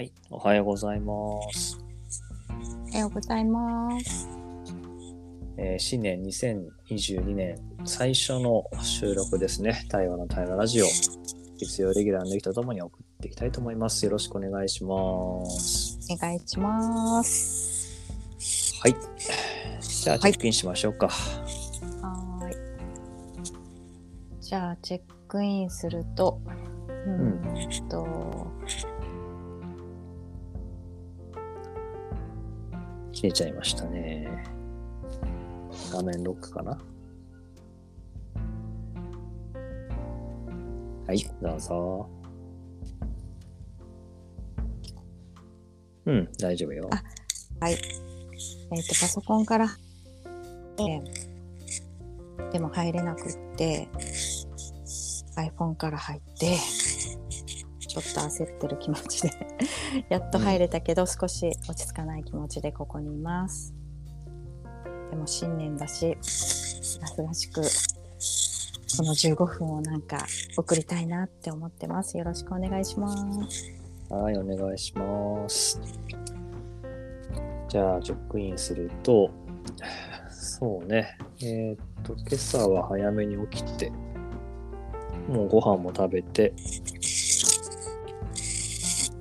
はい、おはようございます。おはようございます。えー新年2022年最初の収録ですね。台湾の台湾ラジオ。月曜レギュラーの人とともに送っていきたいと思います。よろしくお願いします。お願いします。はい。じゃあ、チェックインしましょうか。はーい。じゃあ、チェックインすると、うんーん切れちゃいましたね。画面ロックかな？はい、どうぞ。うん、大丈夫よ。あはい。えっ、と、パソコンから、えーでも入れなくって、iPhone から入って、ちょっと焦ってる気持ちで、やっと入れたけど、少し落ち着かない気持ちでここにいます。でも新年だし、すがすがしく、この15分をなんか送りたいなって思ってます。よろしくお願いします。はい、お願いします。じゃあ、チェックインすると、そうね、えーっと、今朝は早めに起きて、もうご飯も食べて、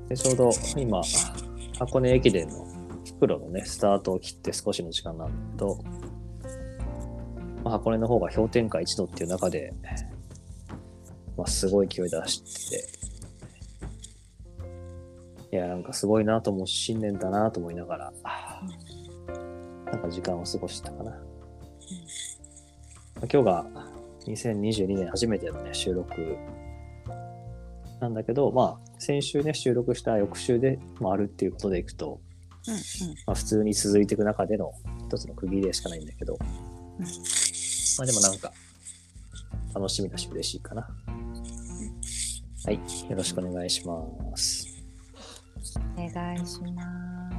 でちょうど今、箱根駅伝の袋のね、スタートを切って少しの時間なんだけど、まあ、箱根の方が氷点下1度っていう中で、まあ、すごい勢い出してて、いや、なんかすごいなと思う、新年だなと思いながら、なんか時間を過ごしたかな。まあ今日が2022年初めてのね、収録なんだけど、まあ、先週ね、収録した翌週でもあるっていうことでいくと、うんうん。まあ、普通に続いていく中での一つの区切りでしかないんだけど、うんまあでもなんか、楽しみだし嬉しいかな。はい、よろしくお願いします。お願いしま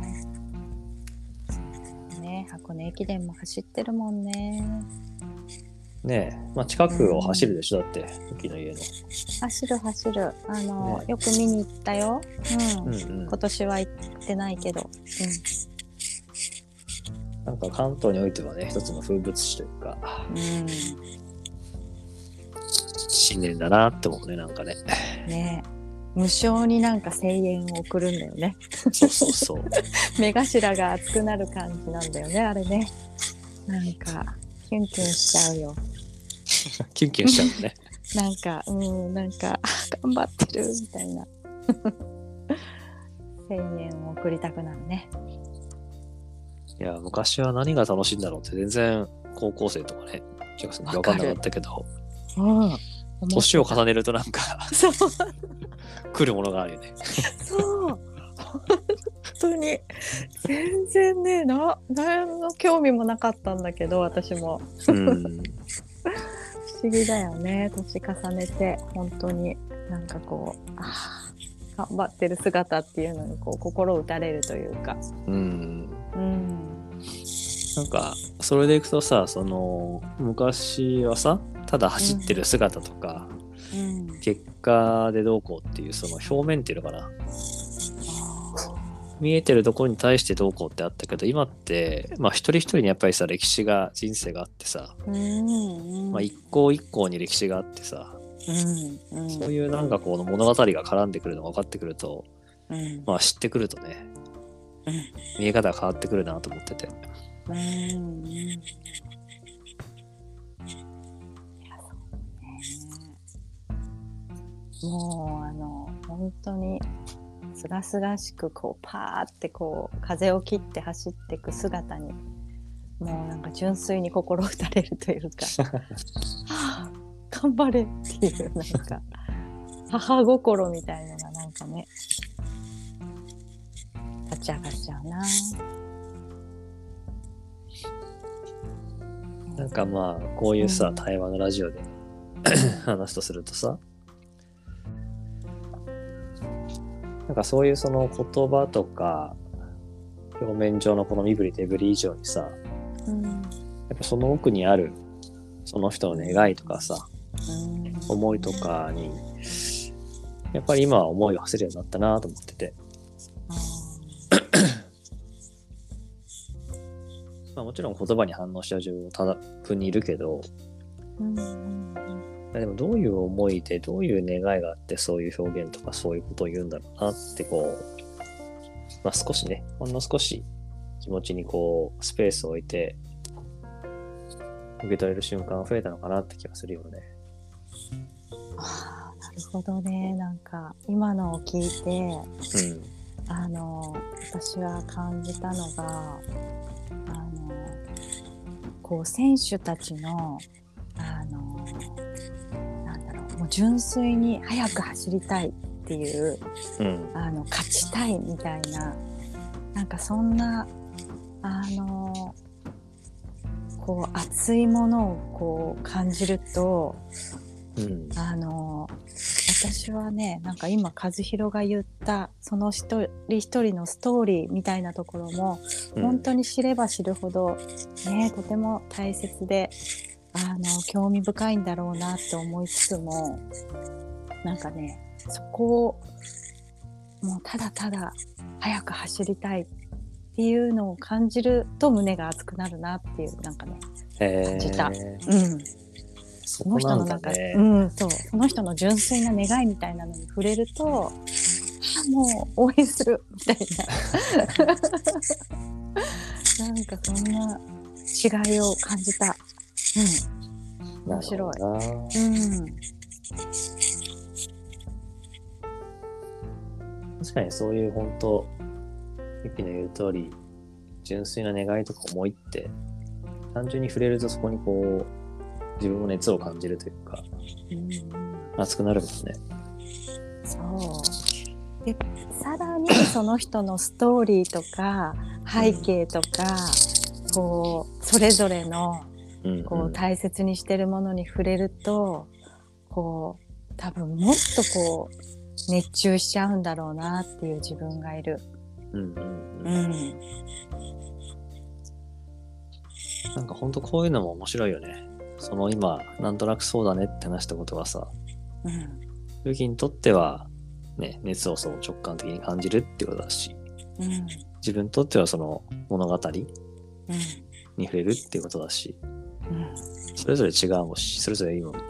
す。ね、箱根駅伝も走ってるもんね。ねえ、まあ近くを走るでしょ、だって、時の家の。走る走る。あの、ねよく見に行ったよ。うん。うんうん今。年は行ってないけど。なんか関東においてはね、一つの風物詩というか、うん。うん。新年だなって思うね、なんかね。ね無償になんか声援を送るんだよね。そうそうそう。目頭が熱くなる感じなんだよね、あれね。なんか、キュンキュンしちゃうよ。キュンキュンしちゃうのね。なんか、うん、なんか、頑張ってるみたいな。声援を送りたくなるね。いや、昔は何が楽しいんだろうって全然高校生とかね、中学生の時分かんなかったけど、うん。年を重ねるとなんか来るものがあるよね。そう。本当に。全然ね、な、何の興味もなかったんだけど、私も。うん。不思議だよね。年重ねて、本当に。なんかこう、ああ、頑張ってる姿っていうのに、こう、心打たれるというか。うん。うん。なんか、それでいくとさ、その、昔はさ、ただ走ってる姿とか、うん。結果でどうこうっていう、その表面っていうのかな。見えてるところに対してどうこうってあったけど、今って、まあ一人一人にやっぱりさ、歴史が、人生があってさ、うん。まあ一向一向に歴史があってさ。そういうなんかこの物語が絡んでくるのが分かってくると、うん。まあ知ってくるとね、うん見え方が変わってくるなと思ってて。もうあの本当にすがすがしくこうパーってこう風を切って走っていく姿にもうなんか純粋に心打たれるというかはあ頑張れっていうなんか母心みたいのがなんかね立ち上がっちゃうな。なんかまあ、こういうさ、うん対話のラジオで 話すとするとさ、なんかそういうその言葉とか表面上のこの身振り手振り以上にさ、うん、やっぱその奥にあるその人の願いとかさ、うん、思いとかにやっぱり今は思いを馳せるようになったなと思ってて。まあもちろん言葉に反応した自分もただ分にいるけど、うんでもどういう思いでどういう願いがあってそういう表現とかそういうことを言うんだろうなってこう、まあ、少しねほんの少し気持ちにこうスペースを置いて受け取れる瞬間が増えたのかなって気がするよね。ああなるほどねなんか今のを聞いてうんあの私は感じたのがあのこう選手たちの純粋に速く走りたいっていううん。あの勝ちたいみたいななんかそんなあのこう熱いものをこう感じるとうん。あの私はねなんか今和弘が言ったその一人一人のストーリーみたいなところも、うん。本当に知れば知るほどねとても大切であの興味深いんだろうなって思いつつもなんかねそこをもうただただ速く走りたいっていうのを感じると胸が熱くなるなっていうなんかねへ感じたーうんその人のなんか、だね。うん、そう、その人の純粋な願いみたいなのに触れると、あもう応援するみたいな。なんかそんな違いを感じた。うん、面白い。うん、確かにそういう本当、ゆきの言う通り、純粋な願いとか思いって、単純に触れるとそこにこう、自分も熱を感じるというか、うん、熱くなるもんね。そう。で、さらにその人のストーリーとか背景とか、こうそれぞれのうん、こう大切にしてるものに触れるとこう多分もっとこう熱中しちゃうんだろうなっていう自分がいる。うんうんううん。ん、なんか本当こういうのも面白いよね。その今、なんとなくそうだねって話したことはさ、うん、ゆきにとっては、ね、熱をそう直感的に感じるってことだし、うん、自分にとってはその物語うん、に触れるっていうことだし、うん。それぞれ違うもんし、それぞれいいもんね。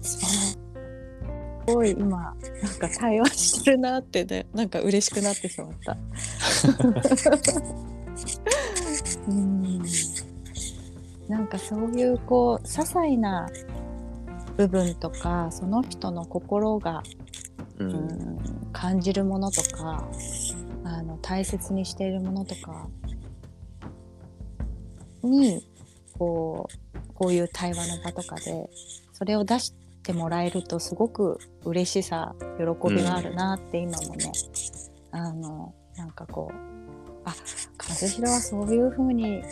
すごい今なんか対話してるなってねなんか嬉しくなってしまった。うん。なんかそういうこう些細な部分とかその人の心がう。うんん、感じるものとかあの大切にしているものとかにこうこういう対話の場とかでそれを出してもらえるとすごく嬉しさ喜びがあるなって今もね、あのなんかこうあ和弘はそういうふうに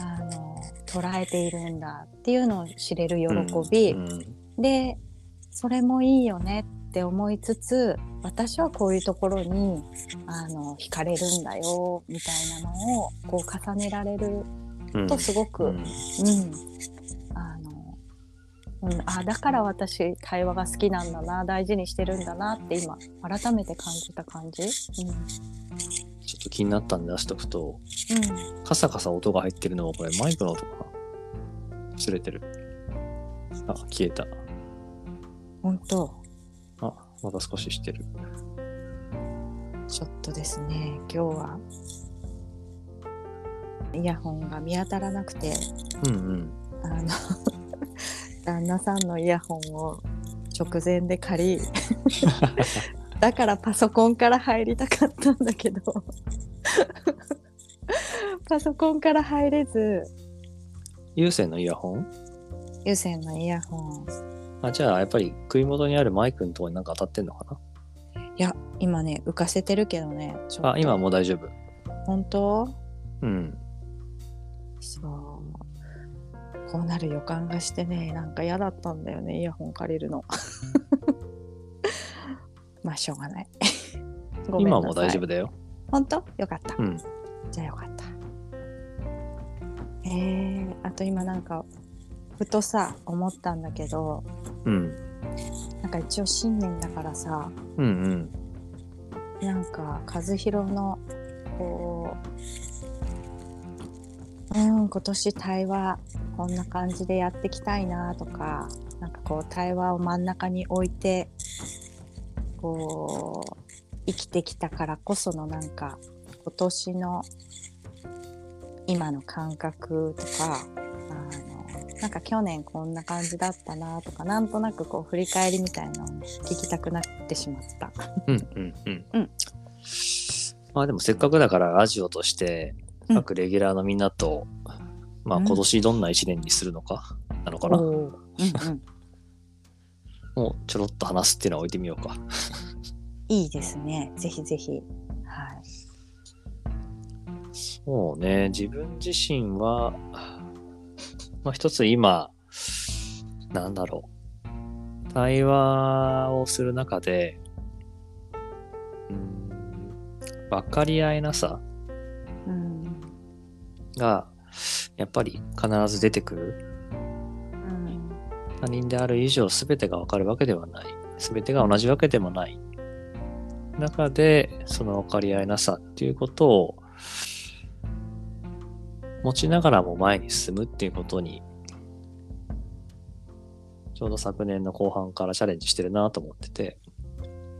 あの捉えているんだっていうのを知れる喜び、うんでそれもいいよねって思いつつ私はこういうところにあの惹かれるんだよみたいなのをこう重ねられるうんとすごく、うんうんあのうん、あだから私対話が好きなんだな大事にしてるんだなって今改めて感じた感じ？ちょっと気になったんで出しとくと、うんうんカサカサ音が入ってるのはこれマイクの音かな？ずれてる。あ、消えた。本当あ、また少ししてる。ちょっとですね今日はイヤホンが見当たらなくてうんうん。あの 旦那さんのイヤホンを直前で借り だからパソコンから入りたかったんだけど パソコンから入れず有線のイヤホン？有線のイヤホンあ、じゃあやっぱり首元にあるマイクのところになんか当たってんのかいや今ね浮かせてるけどねあ、今はもう大丈夫。本当？うん。そうこうなる予感がしてねなんか嫌だったんだよねイヤホン借りるの まあしょうがない ごめんなさい今はもう大丈夫だよ。本当？よかったうん。じゃあよかった。えー、あと今なんかふとさ思ったんだけどうん。なんか一応新年だからさうんうん。なんか和弘のこううん、今年対話こんな感じでやっていきたいなとかなんかこう対話を真ん中に置いてこう生きてきたからこそのなんか今年の今の感覚とかあのなんか去年こんな感じだったなとかなんとなくこう振り返りみたいなのを聞きたくなってしまった。うんうんうん。うんまあでもせっかくだからラジオとしてうん各レギュラーのみんなと、まあうん今年どんな一年にするのかなのかな、うんうん もうちょろっと話すっていうのは置いてみようか。いいですね。ぜひぜひ。はい。そうね、自分自身は、まあ一つ今、なんだろう。対話をする中で、うん、分かり合えなさうん。が、やっぱり必ず出てくる。うん。他人である以上全てが分かるわけではない。全てが同じわけでもない。中で、その分かり合えなさっていうことを持ちながらも前に進むっていうことに、ちょうど昨年の後半からチャレンジしてるなと思ってて、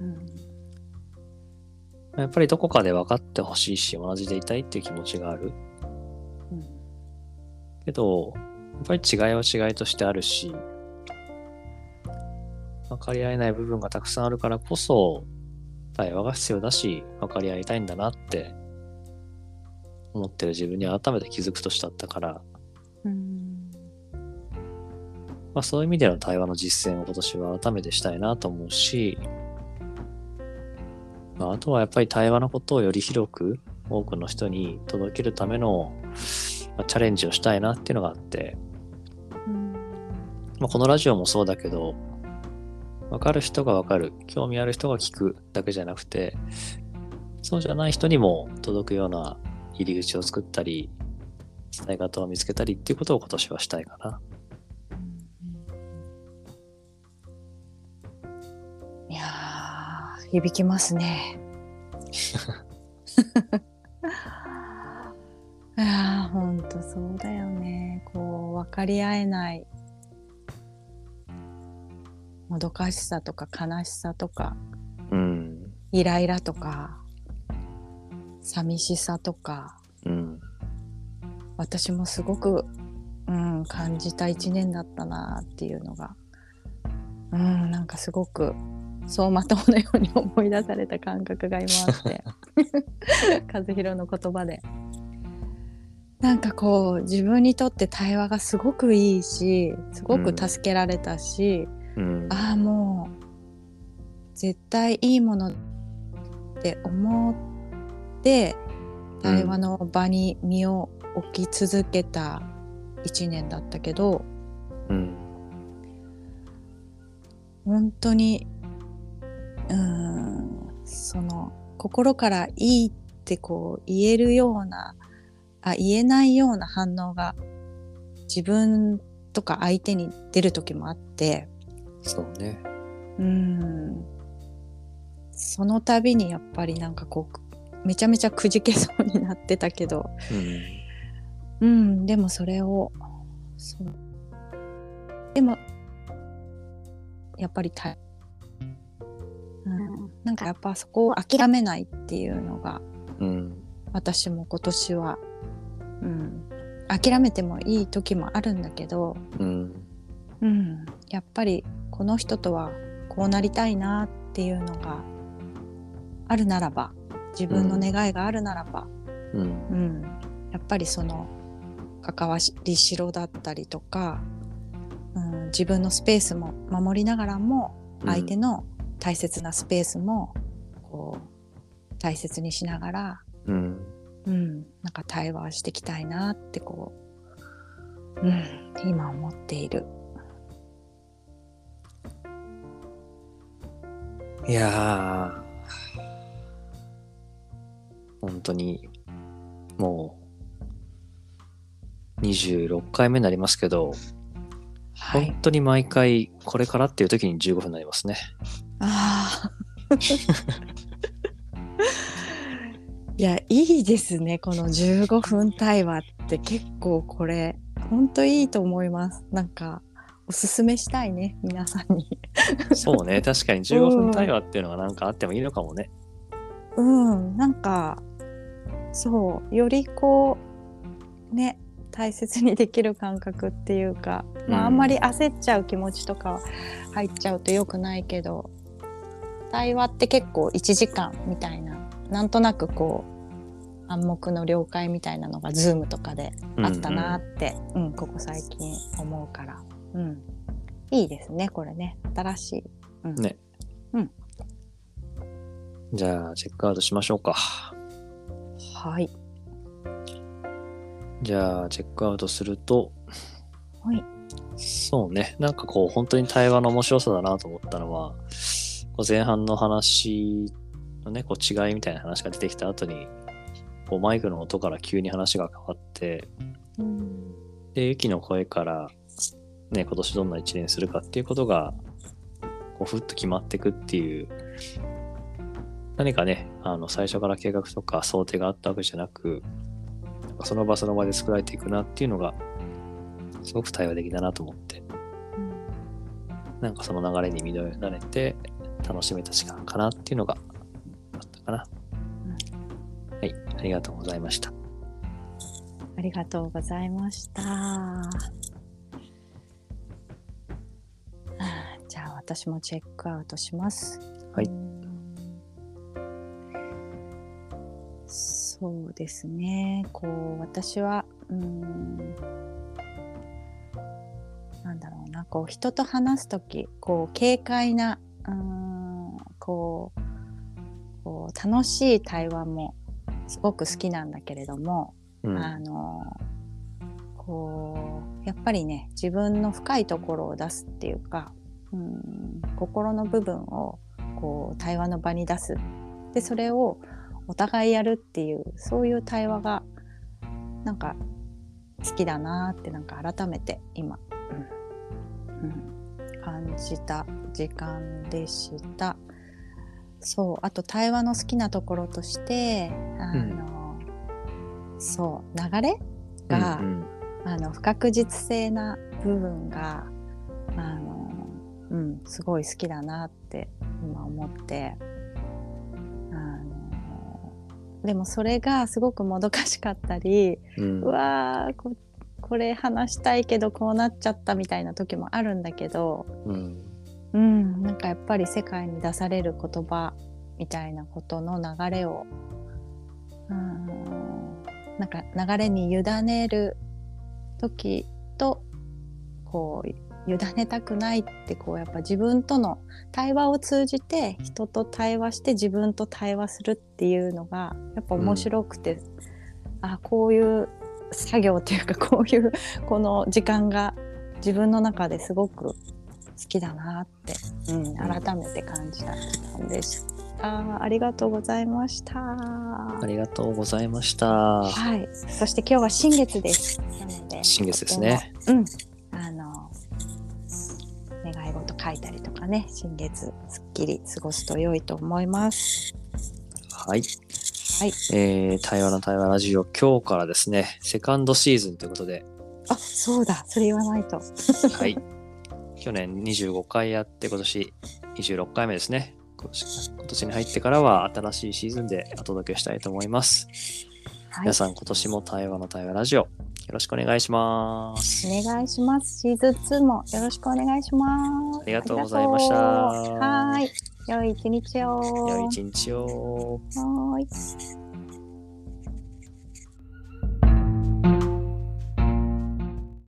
うん。やっぱりどこかで分かってほしいし、同じでいたいっていう気持ちがある。うん。けど、やっぱり違いは違いとしてあるし、分かり合えない部分がたくさんあるからこそ、対話が必要だし、分かり合いたいんだなって思ってる自分に改めて気づく年だったから、うん。まあ、そういう意味での対話の実践を今年は改めてしたいなと思うし、まあ、あとはやっぱり対話のことをより広く多くの人に届けるための、まあチャレンジをしたいなっていうのがあって、うん。まあ、このラジオもそうだけど、わかる人がわかる、興味ある人が聞くだけじゃなくて、そうじゃない人にも届くような入り口を作ったり、伝え方を見つけたりっていうことを今年はしたいかな。いやー、響きますね。いやー、ほんとそうだよね。こう、分かり合えない。もどかしさとか悲しさとか、うん。イライラとか、寂しさとか、うん。私もすごく、うん、感じた一年だったなっていうのが、うん、なんかすごく走馬灯のように思い出された感覚が今あって 和弘の言葉で。なんかこう自分にとって対話がすごくいいしすごく助けられたし、うん。ああもう絶対いいものって思って対話の場に身を置き続けた一年だったけどうん。本当にうーんその心からいいってこう言えるようなあ言えないような反応が自分とか相手に出る時もあってそうね。うーんその度にやっぱりなんかこうめちゃめちゃくじけそうになってたけどうん。うんでもそれをそうでもやっぱりた、うん、なんかやっぱそこを諦めないっていうのがうん。私も今年は、うん、諦めてもいい時もあるんだけど、うん。うん、やっぱりこの人とはこうなりたいなっていうのがあるならば自分の願いがあるならば、うん。うん、やっぱりその関わりしろだったりとか、うん、自分のスペースも守りながらも相手の大切なスペースもこう大切にしながら、うん。うん、なんか対話していきたいなってこう、うん、今思っている。いやー、本当に、もう、26回目になりますけど、はい本、当に毎回これからっていう時に15分になりますね。ああ。いやいいですね。この15分対話って結構これ本当いいと思います。なんかおすすめしたいね。皆さんに。そうね、確かに15分対話っていうのがなんかあってもいいのかもね。うん。なんかそう。よりこうね大切にできる感覚っていうか、まあ、うん。あんまり焦っちゃう気持ちとか入っちゃうと良くないけど対話って結構1時間みたいななんとなくこう暗黙の了解みたいなのが Zoom とかであったなって、うんここ最近思うから、うん、いいですねこれね。新しい。うん。ね。じゃあ、チェックアウトしましょうか。はい、じゃあ、チェックアウトすると、はい。そうね、なんかこう、本当に対話の面白さだなと思ったのは、前半の話のね、こう違いみたいな話が出てきた後に、こうマイクの音から急に話が変わって、うん。で、ユキの声から、ね、今年どんな一年するかっていうことが、こう、ふっと決まっていくっていう、何かね、あの、最初から計画とか想定があったわけじゃなく、その場その場で作られていくなっていうのが、すごく対話的だなと思って、なんかその流れに乱れて、楽しめた時間かなっていうのがかな。はい、ありがとうございました。ありがとうございました。はあじゃあ私もチェックアウトします。はいそうですね。こう私はうーんなんだろうなこう人と話すときこう軽快なうーんこうこう楽しい対話もすごく好きなんだけれども、うん。あのこうやっぱりね自分の深いところを出すっていうかうん心の部分をこう対話の場に出すでそれをお互いやるっていうそういう対話がなんか好きだなってなんか改めて今、うんうん感じた時間でした。そうあと対話の好きなところとしてあの、そう流れが、うん。あの不確実性な部分があの、うん、すごい好きだなって今思ってあのでもそれがすごくもどかしかったり、うん。うわーここれ話したいけどこうなっちゃったみたいな時もあるんだけど、うんうん、なんかやっぱり世界に出される言葉みたいなことの流れを、うん、なんか流れに委ねる時とこう委ねたくないってこうやっぱ自分との対話を通じて人と対話して自分と対話するっていうのがやっぱ面白くて、あこういう作業っていうかこういうこの時間が自分の中ですごく好きだなって、うん、改めて感じた時間でした。ありがとうございました。ありがとうございました。はい、そして今日は新月です。なので新月ですね。うん、あの願い事書いたりとかね、新月すっきり過ごすと良いと思います。はい。はい、えー、対話の対話ラジオ、今日からですね、セカンドシーズンということで、あ、そうだ、それ言わないと。はい。去年25回やって、今年26回目ですね。今年今年に入ってからは新しいシーズンでお届けしたいと思います。はい皆、さん今年も対話の対話ラジオ、よろしくお願いします。お願いします。シーズン2もよろしくお願いします。ありがとうございましたはい、良い一日を。良い一日を。はーい。